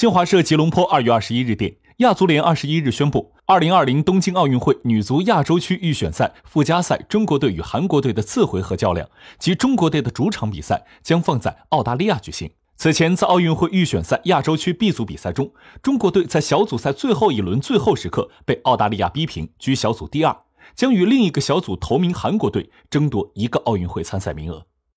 新华社吉隆坡二月二十一日电亚足联二十一日宣布二零二零东京奥运会女足亚洲区预选赛附加赛中国队与韩国队的次回合较量及中国队的主场比赛将放在澳大利亚举行。此前在奥运会预选赛亚洲区 b 组比赛中中国队在小组赛最后一轮最后时刻被澳大利亚逼平居小组第二将与另一个小组头名韩国队争夺一个奥运会参赛名额。